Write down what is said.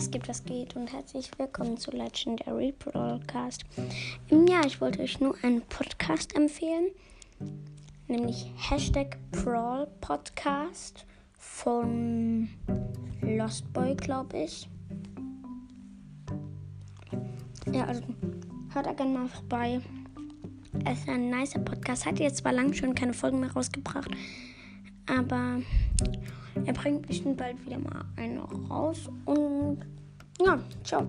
Was gibt, was geht und herzlich willkommen zu Legendary Broadcast. Im Jahr, ich wollte euch nur einen Podcast empfehlen, nämlich Hashtag Brawl Podcast von Lost Boy, glaube ich. Ja, also hört da gerne mal vorbei. Es ist ein nicer Podcast. Hat jetzt zwar lange schon keine Folgen mehr rausgebracht, aber er bringt bestimmt bald wieder mal einen raus. Und ja, ciao.